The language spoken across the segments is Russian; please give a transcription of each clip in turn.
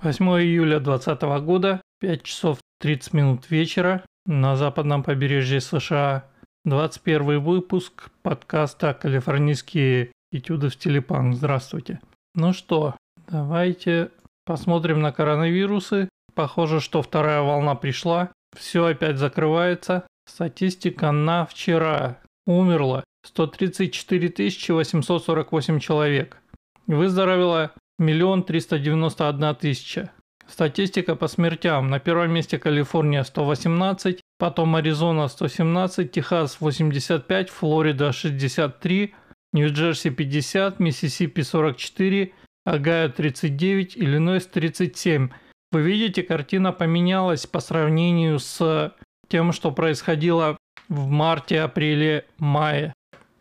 8 июля 2020 года, 5 часов 30 минут вечера на западном побережье США. 21 выпуск подкаста «Калифорнийские этюды в стиле панк». Здравствуйте. Ну что, давайте посмотрим на коронавирусы. Похоже, что вторая волна пришла. Все опять закрывается. Статистика на вчера. Умерло 134 848 человек. Выздоровело Миллион триста девяносто одна тысяча. Статистика по смертям. На первом месте Калифорния 118, потом Аризона 117, Техас 85, Флорида 63, Нью-Джерси 50, Миссисипи 44, Огайо 39, Иллинойс 37. Вы видите, картина поменялась по сравнению с тем, что происходило в марте, апреле, мае.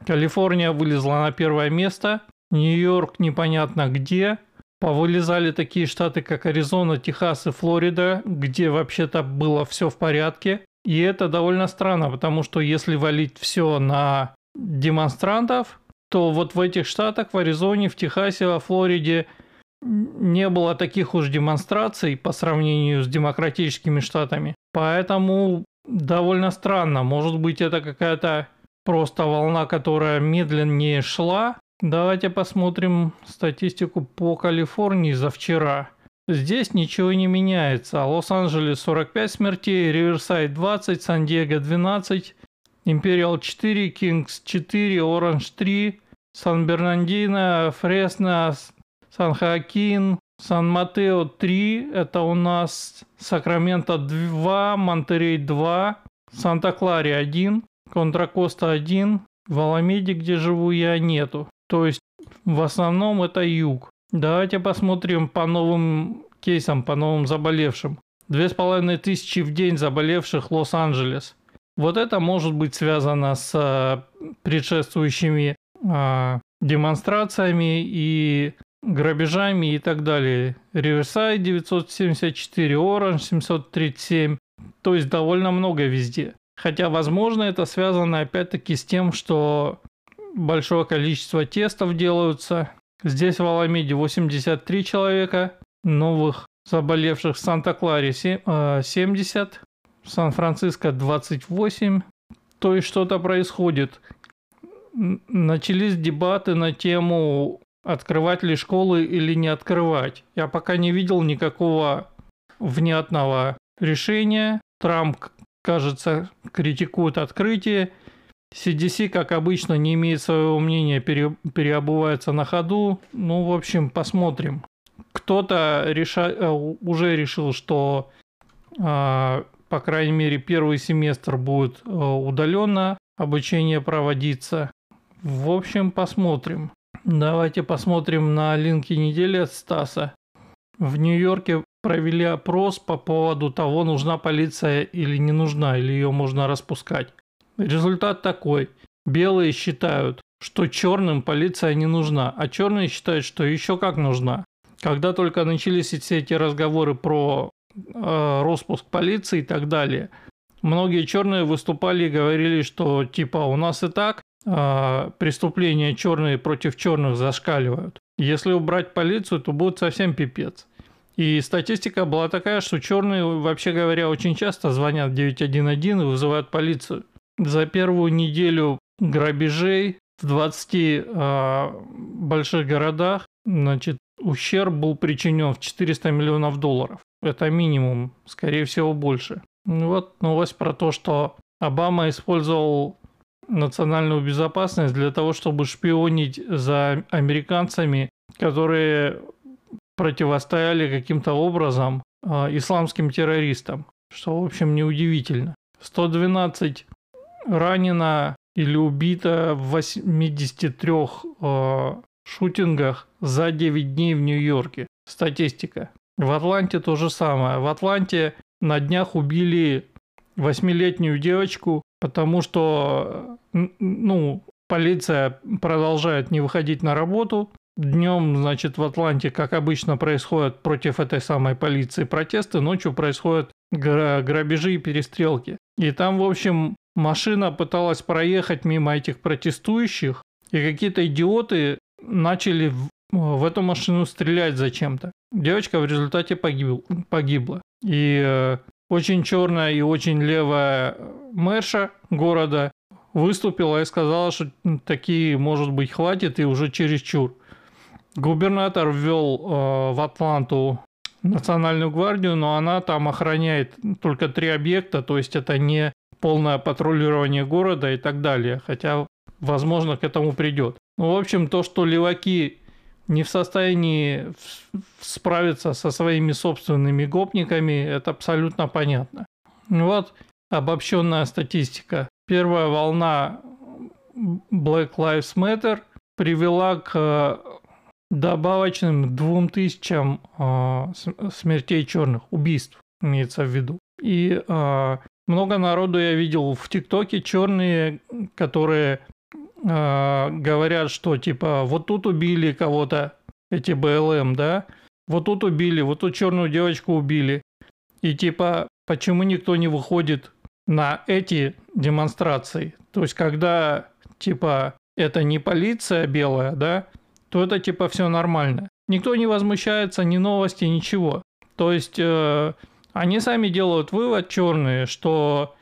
Калифорния вылезла на первое место, Нью-Йорк непонятно где, Повылезали такие штаты, как Аризона, Техас и Флорида, где вообще-то было все в порядке. И это довольно странно, потому что если валить все на демонстрантов, то вот в этих штатах, в Аризоне, в Техасе, во Флориде не было таких уж демонстраций по сравнению с демократическими штатами. Поэтому довольно странно. Может быть, это какая-то просто волна, которая медленнее шла, Давайте посмотрим статистику по Калифорнии за вчера. Здесь ничего не меняется. Лос-Анджелес 45 смертей, Риверсайд 20, Сан-Диего 12, Империал 4, Кингс 4, Оранж 3, Сан-Бернандино, Фресно, Сан-Хоакин, Сан-Матео 3, это у нас Сакраменто 2, Монтерей 2, Санта-Кларе 1, Контракоста 1, в Аламеде, где живу я, нету. То есть в основном это юг. Давайте посмотрим по новым кейсам, по новым заболевшим. Две с половиной тысячи в день заболевших Лос-Анджелес. Вот это может быть связано с э, предшествующими э, демонстрациями и грабежами и так далее. Риверсайд 974, Оранж 737. То есть довольно много везде. Хотя, возможно, это связано опять-таки с тем, что большое количество тестов делаются. Здесь в Аламеде 83 человека, новых заболевших в Санта-Кларе 70, в Сан-Франциско 28. То есть что-то происходит. Начались дебаты на тему открывать ли школы или не открывать. Я пока не видел никакого внятного решения. Трамп, кажется, критикует открытие. CDC, как обычно, не имеет своего мнения, пере, переобувается на ходу. Ну, в общем, посмотрим. Кто-то реша... Э, уже решил, что, э, по крайней мере, первый семестр будет э, удаленно обучение проводиться. В общем, посмотрим. Давайте посмотрим на линки недели от Стаса. В Нью-Йорке провели опрос по поводу того, нужна полиция или не нужна, или ее можно распускать. Результат такой. Белые считают, что черным полиция не нужна, а черные считают, что еще как нужна. Когда только начались все эти разговоры про э, распуск полиции и так далее, многие черные выступали и говорили, что типа у нас и так э, преступления черные против черных зашкаливают. Если убрать полицию, то будет совсем пипец. И статистика была такая, что черные, вообще говоря, очень часто звонят 911 и вызывают полицию. За первую неделю грабежей в 20 э, а, больших городах, значит, ущерб был причинен в 400 миллионов долларов. Это минимум, скорее всего, больше. Вот новость про то, что Обама использовал национальную безопасность для того, чтобы шпионить за американцами, которые противостояли каким-то образом э, исламским террористам, что, в общем, неудивительно. 112 ранено или убито в 83 э, шутингах за 9 дней в Нью-Йорке. Статистика. В Атланте то же самое. В Атланте на днях убили восьмилетнюю девочку, потому что ну, полиция продолжает не выходить на работу. Днем, значит, в Атланте, как обычно, происходят против этой самой полиции протесты, ночью происходят грабежи и перестрелки. И там, в общем, машина пыталась проехать мимо этих протестующих, и какие-то идиоты начали в эту машину стрелять зачем-то. Девочка в результате погиб, погибла. И э, очень черная и очень левая мэрша города выступила и сказала, что такие, может быть, хватит и уже чересчур. Губернатор ввел э, в Атланту национальную гвардию, но она там охраняет только три объекта, то есть это не полное патрулирование города и так далее, хотя, возможно, к этому придет. Ну, в общем, то, что леваки не в состоянии справиться со своими собственными гопниками, это абсолютно понятно. Вот обобщенная статистика. Первая волна Black Lives Matter привела к добавочным двум тысячам э, смертей черных, убийств имеется в виду. И э, много народу я видел в ТикТоке черные, которые э, говорят, что типа вот тут убили кого-то, эти БЛМ, да, вот тут убили, вот тут черную девочку убили. И типа, почему никто не выходит на эти демонстрации? То есть, когда типа это не полиция белая, да, то это типа все нормально. Никто не возмущается, ни новости, ничего. То есть э, они сами делают вывод черные, что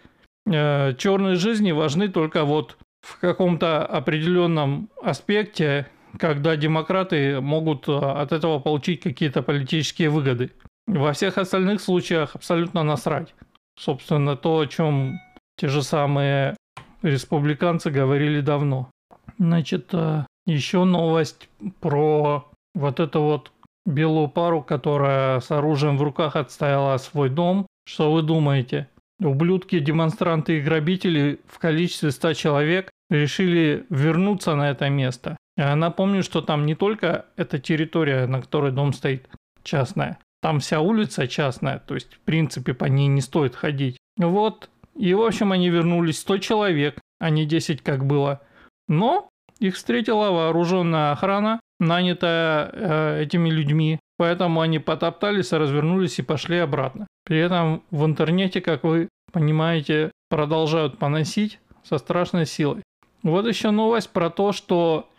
э, черные жизни важны только вот в каком-то определенном аспекте, когда демократы могут э, от этого получить какие-то политические выгоды. Во всех остальных случаях абсолютно насрать. Собственно, то, о чем те же самые республиканцы говорили давно. Значит, э, еще новость про вот эту вот белую пару, которая с оружием в руках отстояла свой дом. Что вы думаете? Ублюдки, демонстранты и грабители в количестве 100 человек решили вернуться на это место. Напомню, что там не только эта территория, на которой дом стоит, частная. Там вся улица частная, то есть, в принципе, по ней не стоит ходить. Вот, и, в общем, они вернулись 100 человек, а не 10, как было. Но их встретила вооруженная охрана, нанятая э, этими людьми, поэтому они потоптались, развернулись и пошли обратно. При этом в интернете, как вы понимаете, продолжают поносить со страшной силой. Вот еще новость про то, что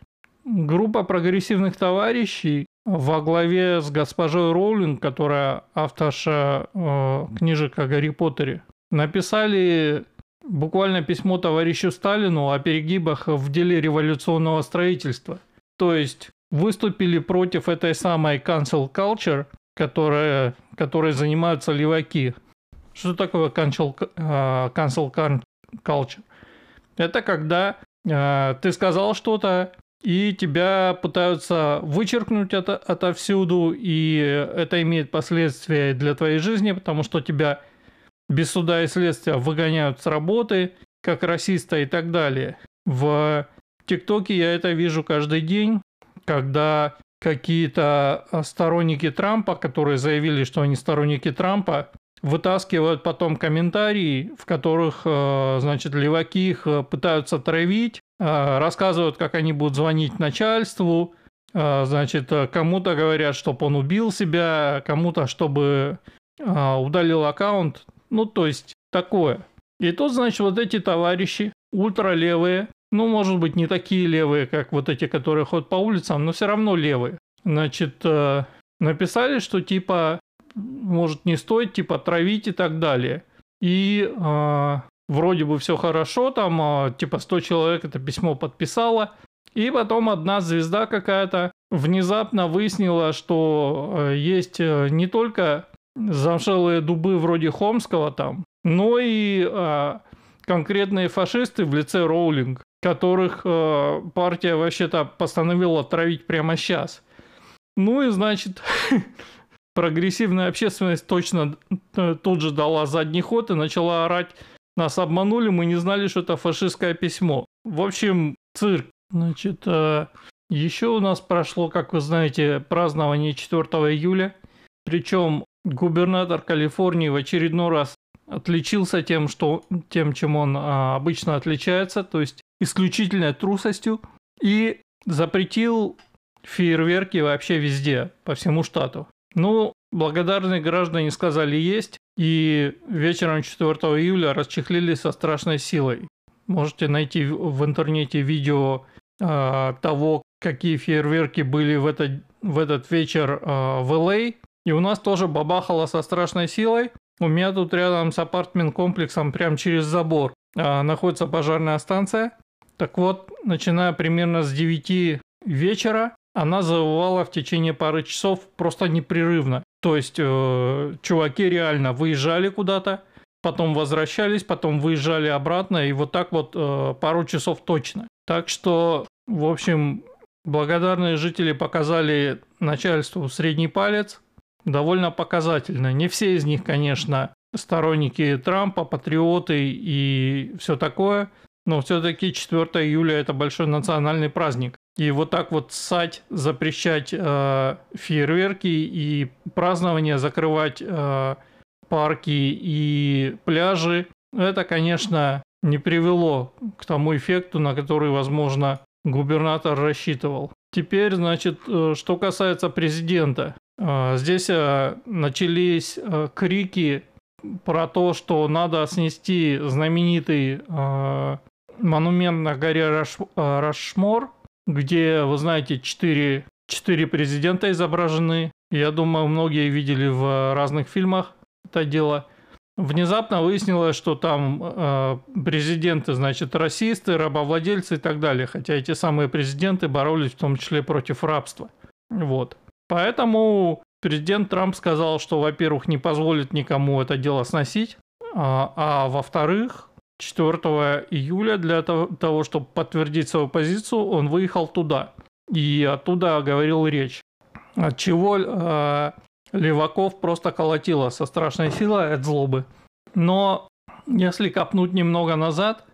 группа прогрессивных товарищей во главе с госпожой Роулинг, которая авторша э, книжек о Гарри Поттере, написали буквально письмо товарищу Сталину о перегибах в деле революционного строительства. То есть выступили против этой самой cancel culture, которая, которой занимаются леваки. Что такое cancel, uh, cancel culture? Это когда uh, ты сказал что-то, и тебя пытаются вычеркнуть это отовсюду, и это имеет последствия для твоей жизни, потому что тебя без суда и следствия выгоняют с работы, как расиста и так далее. В ТикТоке я это вижу каждый день, когда какие-то сторонники Трампа, которые заявили, что они сторонники Трампа, вытаскивают потом комментарии, в которых, э, значит, леваки их э, пытаются травить, рассказывают, как они будут звонить начальству, значит, кому-то говорят, чтобы он убил себя, кому-то, чтобы удалил аккаунт. Ну, то есть такое. И тут, значит, вот эти товарищи, ультралевые, ну, может быть, не такие левые, как вот эти, которые ходят по улицам, но все равно левые. Значит, э, написали, что типа, может, не стоит, типа, травить и так далее. И э, вроде бы все хорошо, там, э, типа, 100 человек это письмо подписало. И потом одна звезда какая-то внезапно выяснила, что э, есть э, не только замшелые дубы вроде Хомского там, но и э, конкретные фашисты в лице Роулинг, которых э, партия вообще-то постановила травить прямо сейчас. Ну и значит, прогрессивная общественность точно э, тут же дала задний ход и начала орать нас обманули, мы не знали, что это фашистское письмо. В общем, цирк. Значит, э, еще у нас прошло, как вы знаете, празднование 4 июля. Причем губернатор Калифорнии в очередной раз отличился тем, что, тем чем он а, обычно отличается, то есть исключительной трусостью, и запретил фейерверки вообще везде, по всему штату. Ну, благодарные граждане сказали есть, и вечером 4 июля расчехлили со страшной силой. Можете найти в интернете видео э, того, какие фейерверки были в этот, в этот вечер э, в Л.А. И у нас тоже бабахало со страшной силой. У меня тут рядом с апартмент-комплексом, прям через забор, э, находится пожарная станция. Так вот, начиная примерно с 9 вечера, она завывала в течение пары часов просто непрерывно. То есть э, чуваки реально выезжали куда-то, потом возвращались, потом выезжали обратно, и вот так вот э, пару часов точно. Так что, в общем, благодарные жители показали начальству средний палец, довольно показательно. Не все из них, конечно, сторонники Трампа, патриоты и все такое, но все-таки 4 июля это большой национальный праздник. И вот так вот ссать, запрещать э, фейерверки и празднования, закрывать э, парки и пляжи, это, конечно, не привело к тому эффекту, на который, возможно, губернатор рассчитывал. Теперь, значит, э, что касается президента. Э, здесь э, начались крики про то, что надо снести знаменитый монумент на горе Раш, Рашмор, где, вы знаете, четыре, четыре президента изображены. Я думаю, многие видели в разных фильмах это дело. Внезапно выяснилось, что там э, президенты, значит, расисты, рабовладельцы и так далее. Хотя эти самые президенты боролись в том числе против рабства. Вот. Поэтому президент Трамп сказал, что, во-первых, не позволит никому это дело сносить, а, а во-вторых, 4 июля для того, чтобы подтвердить свою позицию, он выехал туда. И оттуда говорил речь. От чего э, Леваков просто колотило со страшной силой от злобы. Но если копнуть немного назад,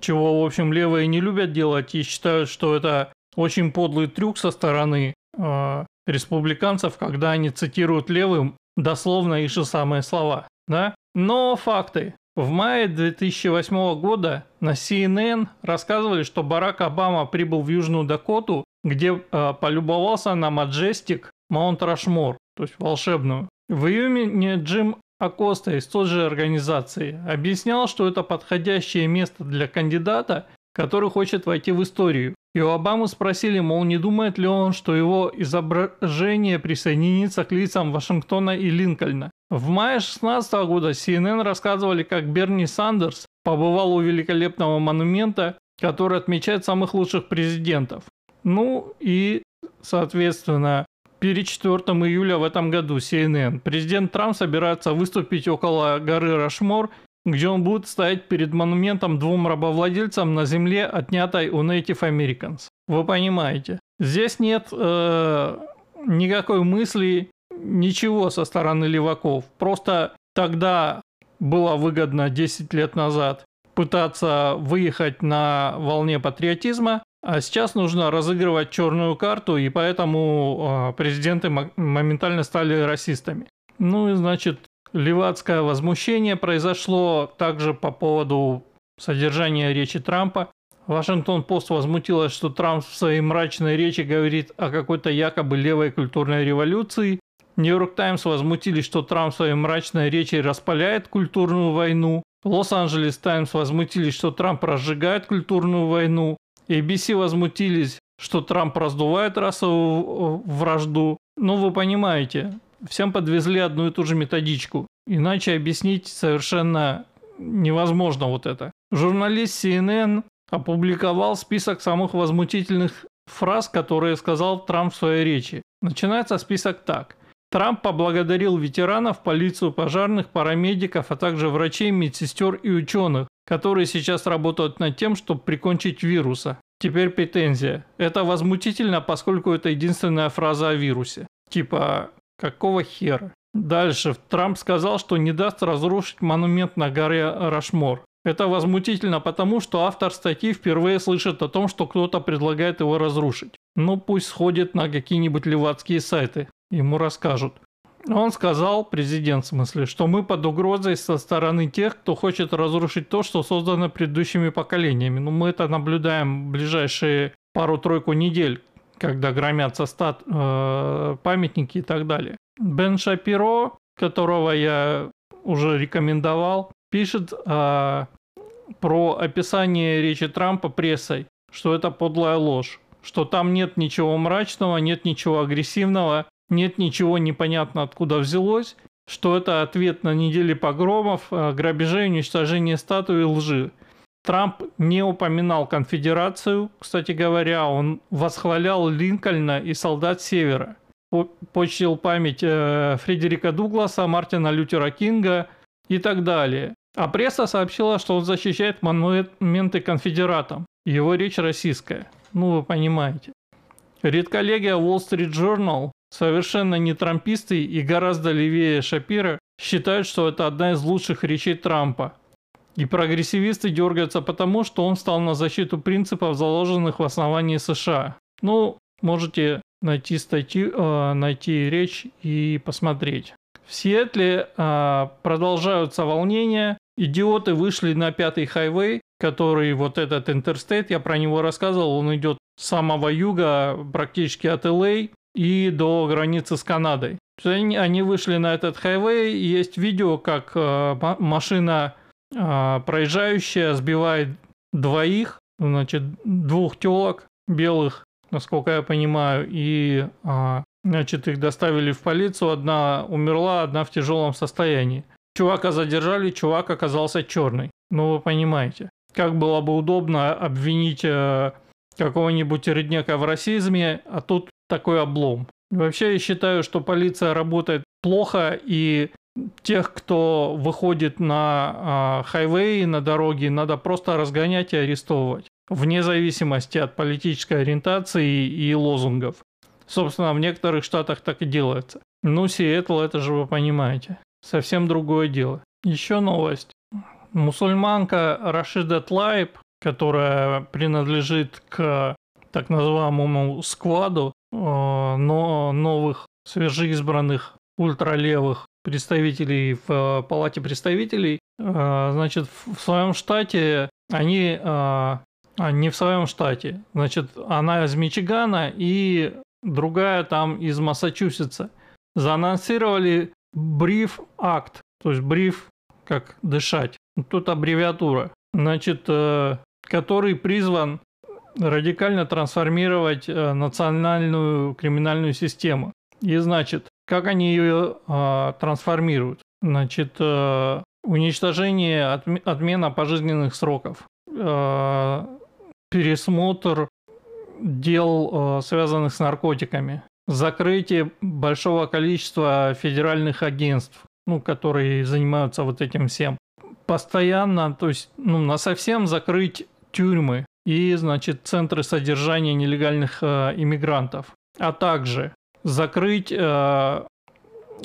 чего, в общем, левые не любят делать и считают, что это очень подлый трюк со стороны э, республиканцев, когда они цитируют левым дословно их же самые слова. Да? Но факты. В мае 2008 года на CNN рассказывали, что Барак Обама прибыл в Южную Дакоту, где э, полюбовался на Маджестик Маунт Рашмор, то есть волшебную. В июне Джим Акоста из той же организации объяснял, что это подходящее место для кандидата, который хочет войти в историю. И у Обамы спросили, мол, не думает ли он, что его изображение присоединится к лицам Вашингтона и Линкольна. В мае 2016 года CNN рассказывали, как Берни Сандерс побывал у великолепного монумента, который отмечает самых лучших президентов. Ну и, соответственно, перед 4 июля в этом году CNN президент Трамп собирается выступить около горы Рашмор где он будет стоять перед монументом двум рабовладельцам на земле, отнятой у Native Americans. Вы понимаете. Здесь нет э, никакой мысли, ничего со стороны леваков. Просто тогда было выгодно 10 лет назад пытаться выехать на волне патриотизма, а сейчас нужно разыгрывать черную карту, и поэтому э, президенты моментально стали расистами. Ну и значит, Левацкое возмущение произошло также по поводу содержания речи Трампа. Вашингтон-Пост возмутилась, что Трамп в своей мрачной речи говорит о какой-то якобы левой культурной революции. Нью-Йорк Таймс возмутились, что Трамп своей мрачной речи распаляет культурную войну. Лос-Анджелес Таймс возмутились, что Трамп разжигает культурную войну. ABC возмутились, что Трамп раздувает расовую вражду. Ну, вы понимаете, всем подвезли одну и ту же методичку. Иначе объяснить совершенно невозможно вот это. Журналист CNN опубликовал список самых возмутительных фраз, которые сказал Трамп в своей речи. Начинается список так. Трамп поблагодарил ветеранов, полицию, пожарных, парамедиков, а также врачей, медсестер и ученых, которые сейчас работают над тем, чтобы прикончить вируса. Теперь претензия. Это возмутительно, поскольку это единственная фраза о вирусе. Типа, Какого хера? Дальше. Трамп сказал, что не даст разрушить монумент на горе Рашмор. Это возмутительно потому, что автор статьи впервые слышит о том, что кто-то предлагает его разрушить. Ну пусть сходит на какие-нибудь левацкие сайты, ему расскажут. Он сказал, президент в смысле, что мы под угрозой со стороны тех, кто хочет разрушить то, что создано предыдущими поколениями. Ну мы это наблюдаем в ближайшие пару-тройку недель, когда громятся стат, э, памятники и так далее. Бен Шапиро, которого я уже рекомендовал, пишет э, про описание речи Трампа прессой, что это подлая ложь, что там нет ничего мрачного, нет ничего агрессивного, нет ничего непонятно откуда взялось, что это ответ на недели погромов, э, грабежей, уничтожения статуи и лжи. Трамп не упоминал конфедерацию, кстати говоря, он восхвалял Линкольна и солдат Севера. Почтил память э, Фредерика Дугласа, Мартина Лютера Кинга и так далее. А пресса сообщила, что он защищает монументы конфедератам. Его речь российская. Ну, вы понимаете. Редколлегия Wall Street Journal, совершенно не трамписты и гораздо левее Шапира, считают, что это одна из лучших речей Трампа. И прогрессивисты дергаются потому, что он встал на защиту принципов, заложенных в основании США. Ну, можете найти статью, э, найти речь и посмотреть. В Сиэтле э, продолжаются волнения. Идиоты вышли на пятый хайвей, который вот этот interstate, я про него рассказывал, он идет с самого юга, практически от LA и до границы с Канадой. Они, вышли на этот хайвей, есть видео, как э, машина а, проезжающая сбивает двоих, значит, двух телок белых, насколько я понимаю, и, а, значит, их доставили в полицию, одна умерла, одна в тяжелом состоянии. Чувака задержали, чувак оказался черный. Ну, вы понимаете. Как было бы удобно обвинить э, какого-нибудь реднека в расизме, а тут такой облом. Вообще я считаю, что полиция работает плохо и тех, кто выходит на а, хайвей, на дороге, надо просто разгонять и арестовывать, вне зависимости от политической ориентации и лозунгов. Собственно, в некоторых штатах так и делается. Ну, Сиэтл, это же вы понимаете. Совсем другое дело. Еще новость. Мусульманка Рашида Тлайб, которая принадлежит к так называемому складу э, но новых свежеизбранных ультралевых представителей в э, Палате представителей, э, значит, в своем штате они э, а, не в своем штате. Значит, она из Мичигана и другая там из Массачусетса. Заанонсировали бриф акт, то есть бриф как дышать. Тут аббревиатура. Значит, который призван радикально трансформировать национальную криминальную систему. И значит, как они ее э, трансформируют? Значит, э, уничтожение, отм, отмена пожизненных сроков, э, пересмотр дел, э, связанных с наркотиками, закрытие большого количества федеральных агентств, ну, которые занимаются вот этим всем. Постоянно, то есть, ну, на совсем закрыть тюрьмы и, значит, центры содержания нелегальных э, иммигрантов, а также закрыть э,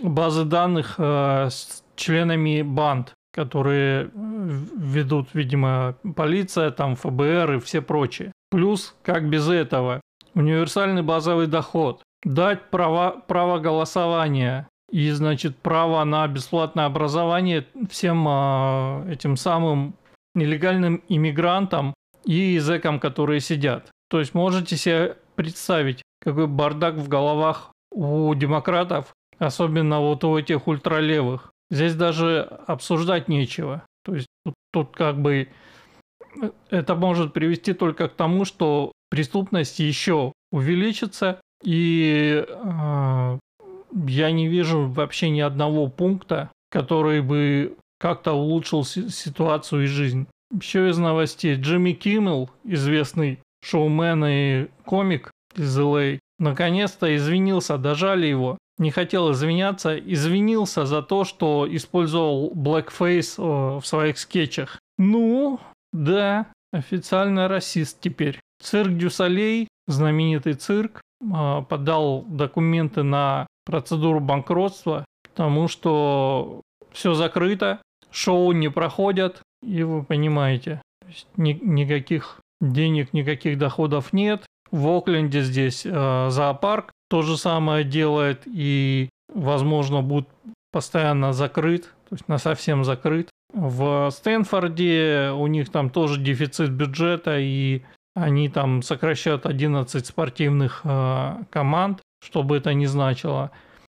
базы данных э, с членами банд, которые ведут, видимо, полиция, там ФБР и все прочие. Плюс, как без этого, универсальный базовый доход, дать право, право голосования и, значит, право на бесплатное образование всем э, этим самым нелегальным иммигрантам и зэкам, которые сидят. То есть можете себе представить, какой бардак в головах у демократов, особенно вот у этих ультралевых. Здесь даже обсуждать нечего. То есть тут, тут как бы э, это может привести только к тому, что преступность еще увеличится, и э, я не вижу вообще ни одного пункта, который бы как-то улучшил ситуацию и жизнь. Еще из новостей. Джимми Киммел, известный шоумен и комик из LA, наконец-то извинился, дожали его. Не хотел извиняться, извинился за то, что использовал э, в своих скетчах. Ну, да, официально расист теперь. Цирк дю Солей, знаменитый цирк, э, подал документы на процедуру банкротства, потому что все закрыто, шоу не проходят, и вы понимаете, ни, никаких денег, никаких доходов нет, в Окленде здесь э, зоопарк то же самое делает и, возможно, будет постоянно закрыт, то есть на совсем закрыт. В Стэнфорде у них там тоже дефицит бюджета, и они там сокращают 11 спортивных э, команд, что бы это ни значило.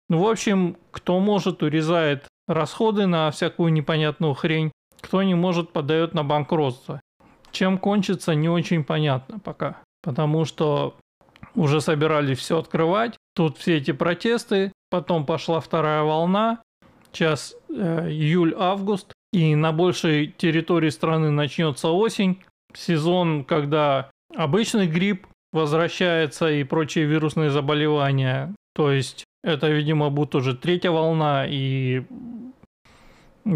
Ну, в общем, кто может, урезает расходы на всякую непонятную хрень, кто не может, подает на банкротство. Чем кончится, не очень понятно пока потому что уже собирались все открывать. Тут все эти протесты, потом пошла вторая волна, сейчас э, июль-август, и на большей территории страны начнется осень, сезон, когда обычный грипп возвращается и прочие вирусные заболевания. То есть это, видимо, будет уже третья волна, и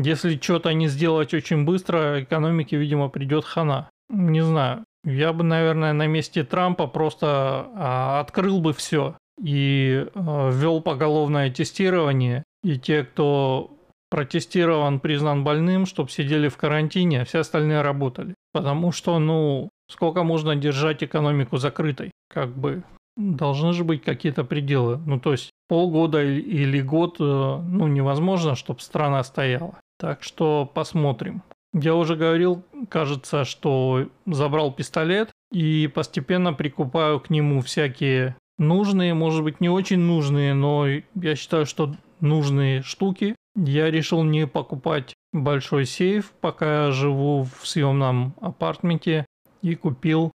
если что-то не сделать очень быстро, экономике, видимо, придет хана. Не знаю. Я бы, наверное, на месте Трампа просто а, открыл бы все и а, ввел поголовное тестирование. И те, кто протестирован, признан больным, чтобы сидели в карантине, а все остальные работали. Потому что, ну, сколько можно держать экономику закрытой? Как бы должны же быть какие-то пределы. Ну, то есть полгода или год, э, ну, невозможно, чтобы страна стояла. Так что посмотрим. Я уже говорил, кажется, что забрал пистолет и постепенно прикупаю к нему всякие нужные, может быть, не очень нужные, но я считаю, что нужные штуки. Я решил не покупать большой сейф, пока я живу в съемном апартменте, и купил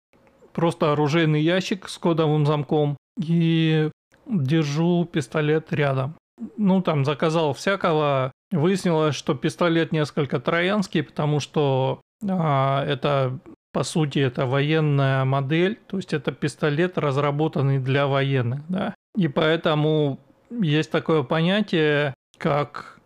просто оружейный ящик с кодовым замком и держу пистолет рядом. Ну, там заказал всякого, Выяснилось, что пистолет несколько троянский, потому что а, это, по сути, это военная модель, то есть это пистолет, разработанный для военных, да. И поэтому есть такое понятие, как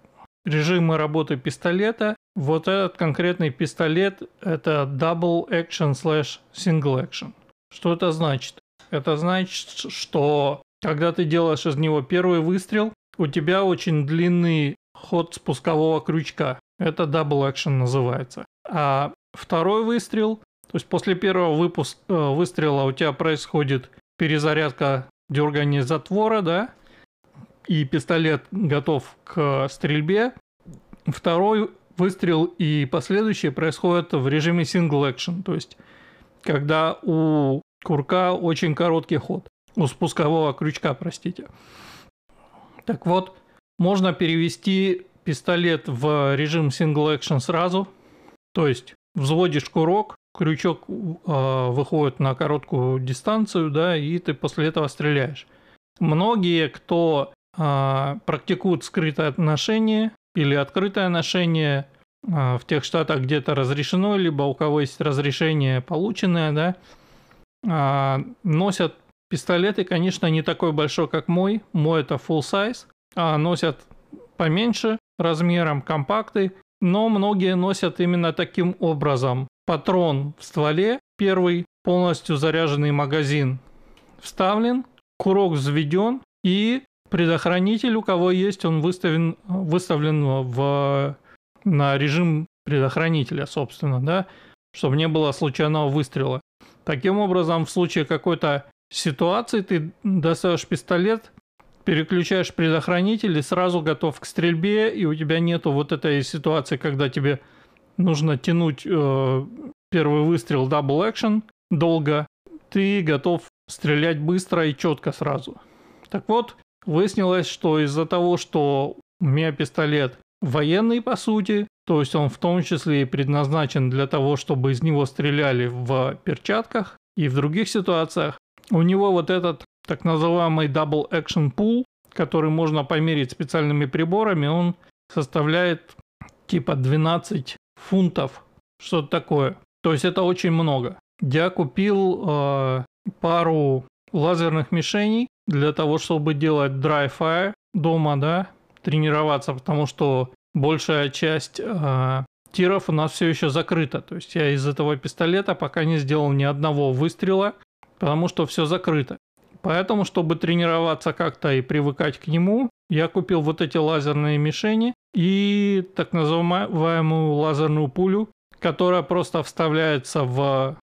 режимы работы пистолета. Вот этот конкретный пистолет – это double action slash single action. Что это значит? Это значит, что когда ты делаешь из него первый выстрел, у тебя очень длинный ход спускового крючка. Это double action называется. А второй выстрел, то есть после первого выпуск, э, выстрела у тебя происходит перезарядка дергания затвора, да, и пистолет готов к стрельбе. Второй выстрел и последующие происходят в режиме single action, то есть когда у курка очень короткий ход, у спускового крючка, простите. Так вот, можно перевести пистолет в режим single action сразу. То есть взводишь курок, крючок э, выходит на короткую дистанцию, да, и ты после этого стреляешь. Многие, кто э, практикуют скрытое отношение или открытое ношение э, в тех штатах, где это разрешено, либо у кого есть разрешение полученное, да, э, носят пистолеты, конечно, не такой большой, как мой. Мой это full size, а, носят поменьше размером, компакты, но многие носят именно таким образом. Патрон в стволе, первый полностью заряженный магазин вставлен, курок взведен и предохранитель, у кого есть, он выставлен, выставлен в, на режим предохранителя, собственно, да, чтобы не было случайного выстрела. Таким образом, в случае какой-то ситуации ты достаешь пистолет, переключаешь предохранитель и сразу готов к стрельбе, и у тебя нету вот этой ситуации, когда тебе нужно тянуть э, первый выстрел double action долго, ты готов стрелять быстро и четко сразу. Так вот, выяснилось, что из-за того, что у меня пистолет военный по сути, то есть он в том числе и предназначен для того, чтобы из него стреляли в перчатках и в других ситуациях, у него вот этот так называемый Double Action Pool, который можно померить специальными приборами, он составляет типа 12 фунтов, что-то такое. То есть это очень много. Я купил э, пару лазерных мишеней для того, чтобы делать dry fire дома, да, тренироваться, потому что большая часть э, тиров у нас все еще закрыта. То есть я из этого пистолета пока не сделал ни одного выстрела, потому что все закрыто. Поэтому, чтобы тренироваться как-то и привыкать к нему, я купил вот эти лазерные мишени и так называемую лазерную пулю, которая просто вставляется в,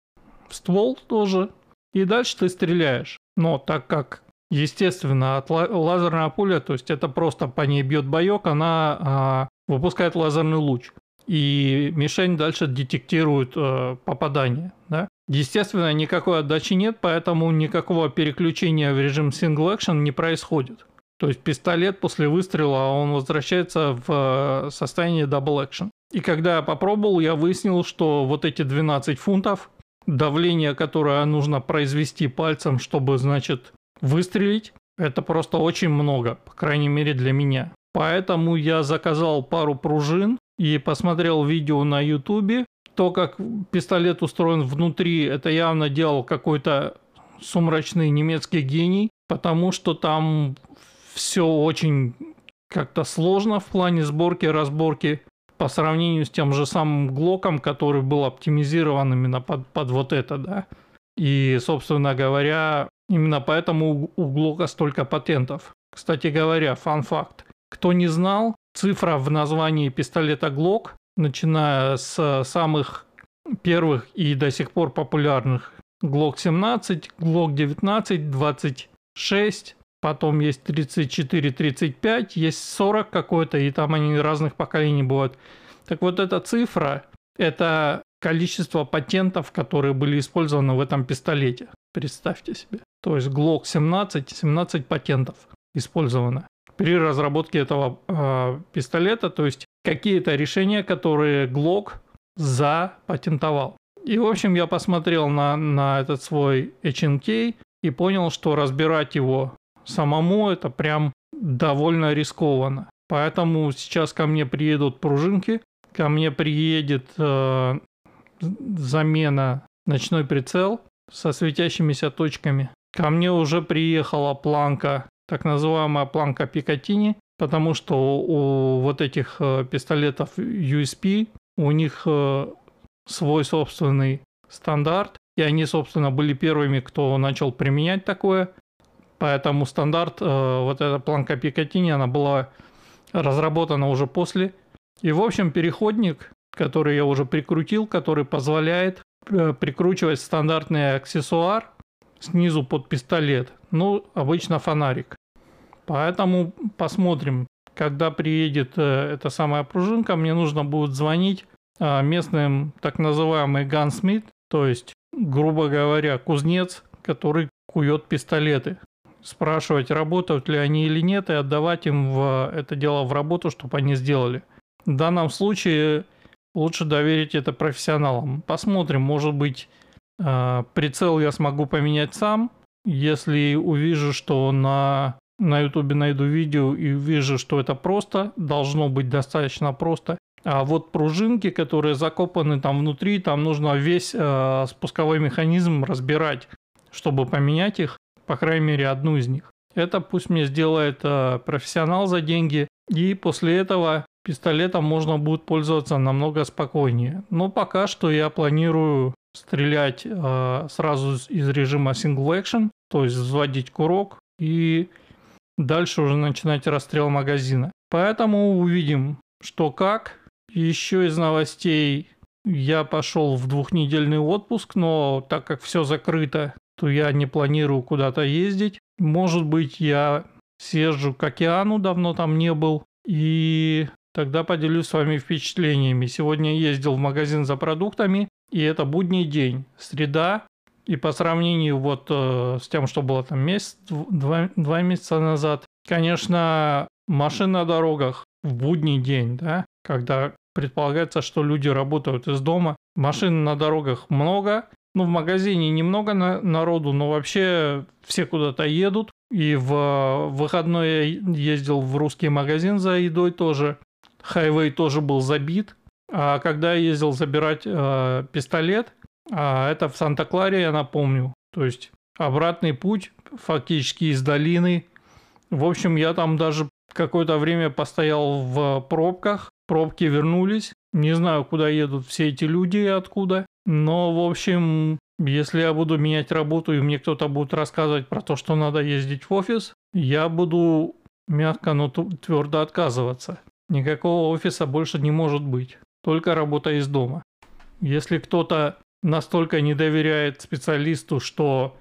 ствол тоже, и дальше ты стреляешь. Но так как, естественно, от лазерная пуля, то есть это просто по ней бьет боек, она а, выпускает лазерный луч. И мишень дальше детектирует а, попадание. Да? Естественно, никакой отдачи нет, поэтому никакого переключения в режим single action не происходит. То есть пистолет после выстрела, он возвращается в э, состояние double action. И когда я попробовал, я выяснил, что вот эти 12 фунтов давление, которое нужно произвести пальцем, чтобы, значит, выстрелить, это просто очень много, по крайней мере для меня. Поэтому я заказал пару пружин и посмотрел видео на ютубе. То, как пистолет устроен внутри, это явно делал какой-то сумрачный немецкий гений, потому что там все очень как-то сложно в плане сборки, разборки по сравнению с тем же самым Глоком, который был оптимизирован именно под, под вот это, да. И, собственно говоря, именно поэтому у Глока столько патентов. Кстати говоря, фан-факт. Кто не знал, цифра в названии пистолета Glock, начиная с самых первых и до сих пор популярных Glock 17, Glock 19, 26, потом есть 34, 35, есть 40 какой-то, и там они разных поколений бывают. Так вот эта цифра – это количество патентов, которые были использованы в этом пистолете. Представьте себе. То есть Glock 17, 17 патентов использовано при разработке этого э, пистолета. То есть какие-то решения, которые Glock запатентовал. И, в общем, я посмотрел на, на этот свой HNK и понял, что разбирать его самому это прям довольно рискованно. Поэтому сейчас ко мне приедут пружинки, ко мне приедет э, замена ночной прицел со светящимися точками. Ко мне уже приехала планка, так называемая планка Пикатини, потому что у вот этих э, пистолетов USP у них э, свой собственный стандарт, и они, собственно, были первыми, кто начал применять такое. Поэтому стандарт, э, вот эта планка Пикатини, она была разработана уже после. И, в общем, переходник, который я уже прикрутил, который позволяет прикручивать стандартный аксессуар снизу под пистолет. Ну, обычно фонарик. Поэтому посмотрим, когда приедет э, эта самая пружинка, мне нужно будет звонить местным так называемый гансмит, то есть, грубо говоря, кузнец, который кует пистолеты спрашивать, работают ли они или нет, и отдавать им в это дело в работу, чтобы они сделали. В данном случае лучше доверить это профессионалам. Посмотрим, может быть, э, прицел я смогу поменять сам. Если увижу, что на на ютубе найду видео и увижу, что это просто, должно быть достаточно просто. А вот пружинки, которые закопаны там внутри, там нужно весь э, спусковой механизм разбирать, чтобы поменять их по крайней мере, одну из них. Это пусть мне сделает э, профессионал за деньги, и после этого пистолетом можно будет пользоваться намного спокойнее. Но пока что я планирую стрелять э, сразу из режима single action, то есть взводить курок и дальше уже начинать расстрел магазина. Поэтому увидим, что как. Еще из новостей я пошел в двухнедельный отпуск, но так как все закрыто, то я не планирую куда-то ездить. Может быть, я съезжу к океану, давно там не был, и тогда поделюсь с вами впечатлениями. Сегодня ездил в магазин за продуктами, и это будний день, среда, и по сравнению вот э, с тем, что было там месяц, два, два месяца назад, конечно, машин на дорогах в будний день, да, когда предполагается, что люди работают из дома, машин на дорогах много, ну, в магазине немного на, народу, но вообще все куда-то едут. И в выходной я ездил в русский магазин за едой тоже. Хайвей тоже был забит. А когда я ездил забирать э, пистолет, а это в Санта-Кларе, я напомню. То есть обратный путь фактически из долины. В общем, я там даже какое-то время постоял в пробках. Пробки вернулись. Не знаю, куда едут все эти люди и откуда. Но, в общем, если я буду менять работу и мне кто-то будет рассказывать про то, что надо ездить в офис, я буду мягко, но твердо отказываться. Никакого офиса больше не может быть. Только работа из дома. Если кто-то настолько не доверяет специалисту, что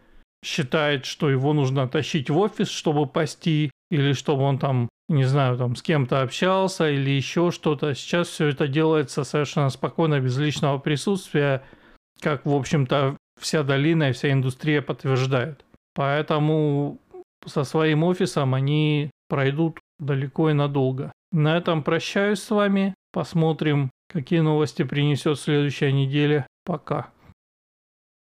считает, что его нужно тащить в офис, чтобы пасти, или чтобы он там, не знаю, там с кем-то общался, или еще что-то. Сейчас все это делается совершенно спокойно, без личного присутствия, как, в общем-то, вся долина и вся индустрия подтверждают. Поэтому со своим офисом они пройдут далеко и надолго. На этом прощаюсь с вами. Посмотрим, какие новости принесет следующая неделя. Пока.